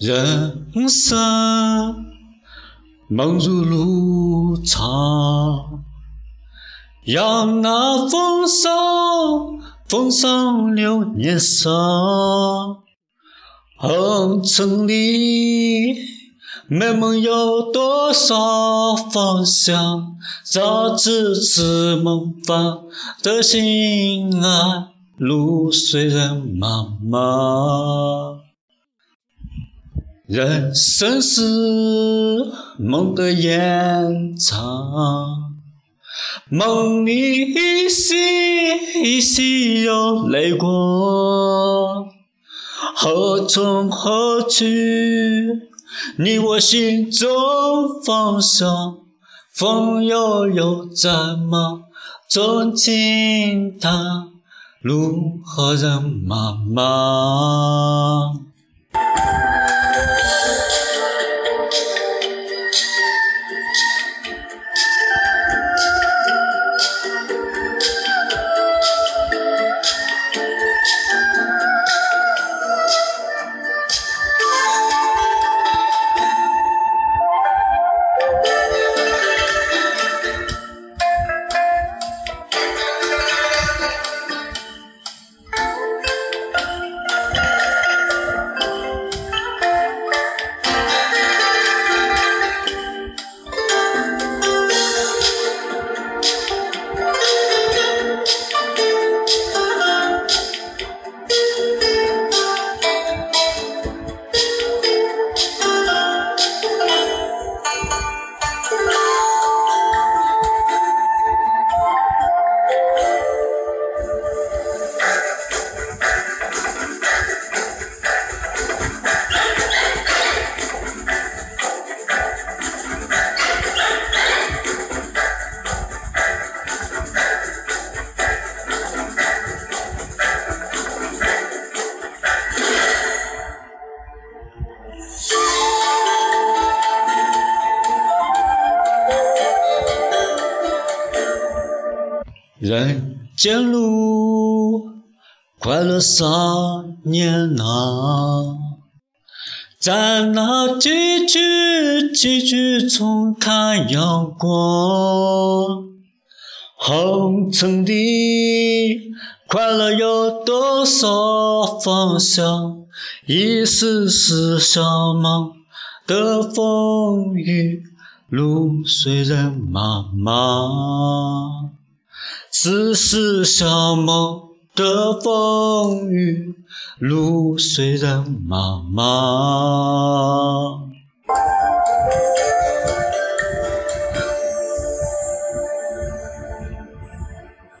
人生梦如路长，让那风霜风霜留年少。红尘里美梦有多少方向？早知此梦方的心安，路虽然茫茫。人生是梦的延长，梦里依稀依稀有泪光，何从何去？你我心中方向，风悠悠在梦中轻叹，路何人茫茫。人间路，快乐少年郎，在那崎岖崎岖中看阳光。红尘里，快乐有多少方向？一丝丝小梦的风雨，路虽然茫茫。只是小梦的风雨，路虽然茫茫。